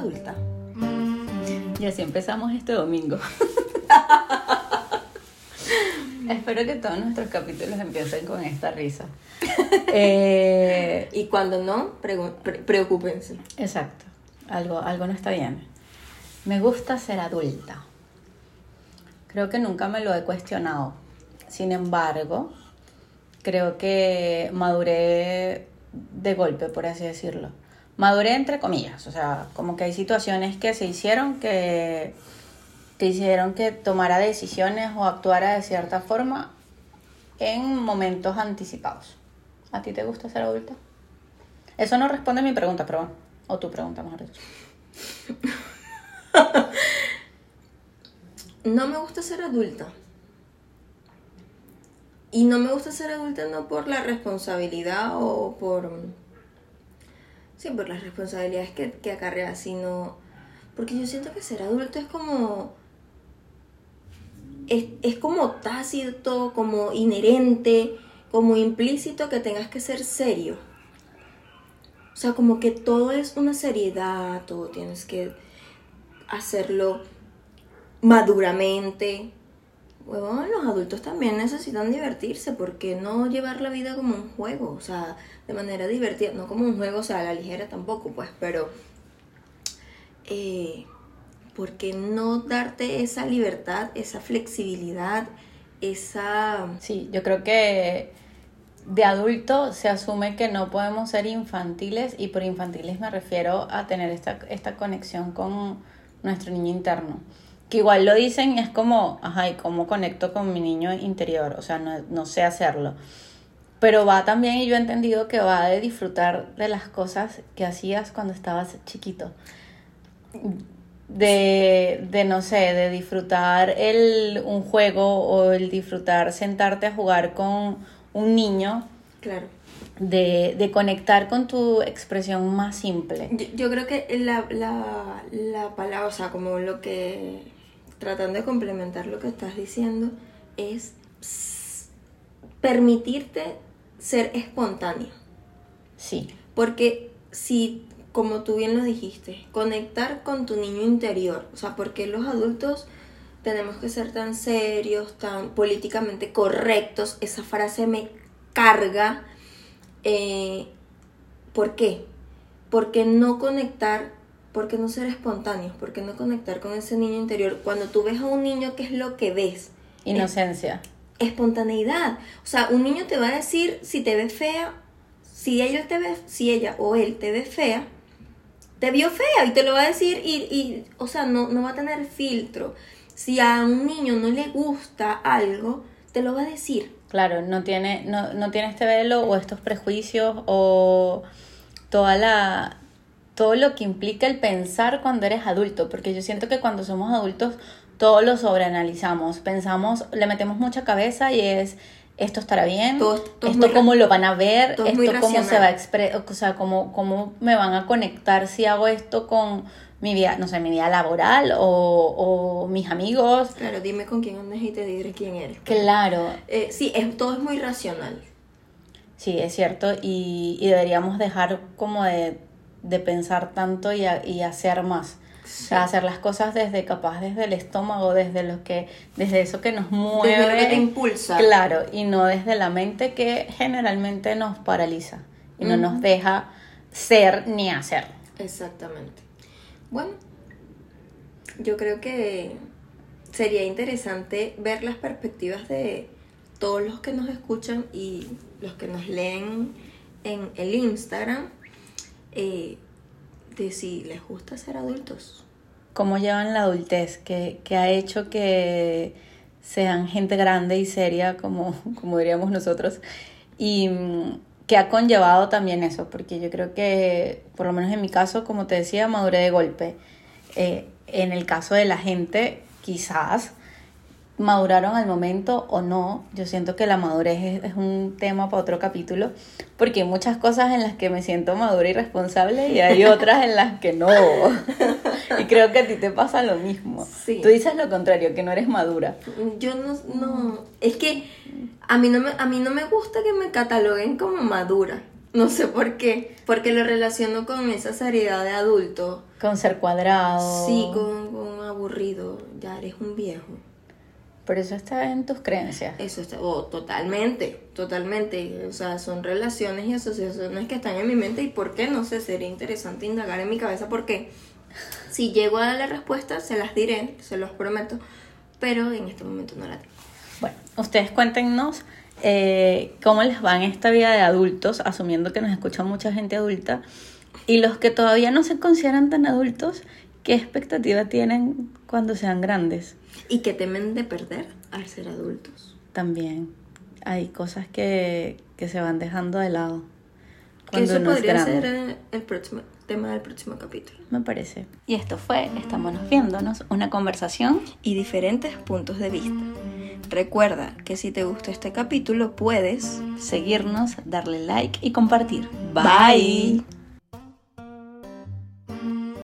adulta? Y así empezamos este domingo. Espero que todos nuestros capítulos empiecen con esta risa. Eh, Y cuando no, pre- preocúpense. exacto, algo, algo no está bien. Me gusta ser adulta. Creo que nunca me lo he cuestionado. Sin embargo, creo que maduré de golpe, por así decirlo. Maduré entre comillas, o sea, como que hay situaciones que se hicieron que, que hicieron que tomara decisiones o actuara de cierta forma en momentos anticipados. ¿A ti te gusta ser adulta? Eso no responde a mi pregunta, pero bueno, o tu pregunta, mejor dicho. No me gusta ser adulta. Y no me gusta ser adulta no por la responsabilidad o por... Sí, por las responsabilidades que, que acarrea, sino... Porque yo siento que ser adulto es como... Es, es como tácito, como inherente, como implícito que tengas que ser serio. O sea, como que todo es una seriedad, todo tienes que hacerlo maduramente. Bueno, los adultos también necesitan divertirse, porque no llevar la vida como un juego? O sea, de manera divertida, no como un juego, o sea, a la ligera tampoco, pues, pero... Eh, ¿Por qué no darte esa libertad, esa flexibilidad, esa... Sí, yo creo que de adulto se asume que no podemos ser infantiles y por infantiles me refiero a tener esta, esta conexión con nuestro niño interno. Que igual lo dicen, es como, ajá, ¿y cómo conecto con mi niño interior? O sea, no, no sé hacerlo. Pero va también, y yo he entendido que va de disfrutar de las cosas que hacías cuando estabas chiquito. De, de no sé, de disfrutar el, un juego o el disfrutar sentarte a jugar con un niño, Claro. de, de conectar con tu expresión más simple. Yo, yo creo que la, la, la palabra, o sea, como lo que, tratando de complementar lo que estás diciendo, es permitirte ser espontáneo. Sí, Porque si, como tú bien lo dijiste, conectar con tu niño interior, o sea, porque los adultos tenemos que ser tan serios, tan políticamente correctos, esa frase me carga. Eh, ¿Por qué? Porque no conectar, porque no ser espontáneos, porque no conectar con ese niño interior. Cuando tú ves a un niño, ¿qué es lo que ves? inocencia. espontaneidad. O sea, un niño te va a decir si te ve fea, si ella te ve, si ella o él te ve fea, te vio fea y te lo va a decir y, y o sea, no, no va a tener filtro. Si a un niño no le gusta algo, te lo va a decir. Claro, no tiene, no, no tiene este velo o estos prejuicios o toda la todo lo que implica el pensar cuando eres adulto, porque yo siento que cuando somos adultos todo lo sobreanalizamos, pensamos, le metemos mucha cabeza y es esto estará bien, Todo- todo es esto cómo lo van a ver, esto cómo se va a expresar, o sea, cómo, cómo me van a conectar si hago esto con mi vida, no sé, mi vida laboral o, o mis amigos. Claro, dime con quién andas y te diré quién eres. Claro, Eh, sí, es, todo es muy racional. Sí, es cierto, y, y deberíamos dejar como de, de pensar tanto y, a- y hacer más. O sea, hacer las cosas desde capaz, desde el estómago, desde lo que, desde eso que nos mueve. Desde lo que te impulsa. Claro, y no desde la mente que generalmente nos paraliza y no nos deja ser ni hacer. Exactamente. Bueno, yo creo que sería interesante ver las perspectivas de todos los que nos escuchan y los que nos leen en el Instagram eh, de si les gusta ser adultos. cómo llevan la adultez, que, que ha hecho que sean gente grande y seria, como, como diríamos nosotros, y mm, que ha conllevado también eso, porque yo creo que, por lo menos en mi caso, como te decía, maduré de golpe. Eh, en el caso de la gente, quizás maduraron al momento o no. Yo siento que la madurez es, es un tema para otro capítulo, porque hay muchas cosas en las que me siento madura y responsable y hay otras en las que no. y creo que a ti te pasa lo mismo. Sí. Tú dices lo contrario, que no eres madura. Yo no, no, es que a mí no me, a mí no me gusta que me cataloguen como madura. No sé por qué. Porque lo relaciono con esa seriedad de adulto. Con ser cuadrado. Sí, con, con aburrido. Ya eres un viejo. Pero eso está en tus creencias. Eso está, oh, totalmente, totalmente. O sea, son relaciones y asociaciones que están en mi mente y por qué, no sé, sería interesante indagar en mi cabeza porque si llego a la respuesta, se las diré, se los prometo, pero en este momento no la tengo. Bueno, ustedes cuéntenos eh, cómo les va en esta vida de adultos, asumiendo que nos escucha mucha gente adulta, y los que todavía no se consideran tan adultos, ¿qué expectativa tienen cuando sean grandes? Y que temen de perder al ser adultos. También hay cosas que, que se van dejando de lado. Cuando eso uno es podría grande. ser eh, el próximo tema del próximo capítulo. Me parece. Y esto fue Estamos viéndonos, una conversación Y diferentes puntos de vista. Recuerda que si te gustó este capítulo puedes seguirnos, darle like y compartir. Bye.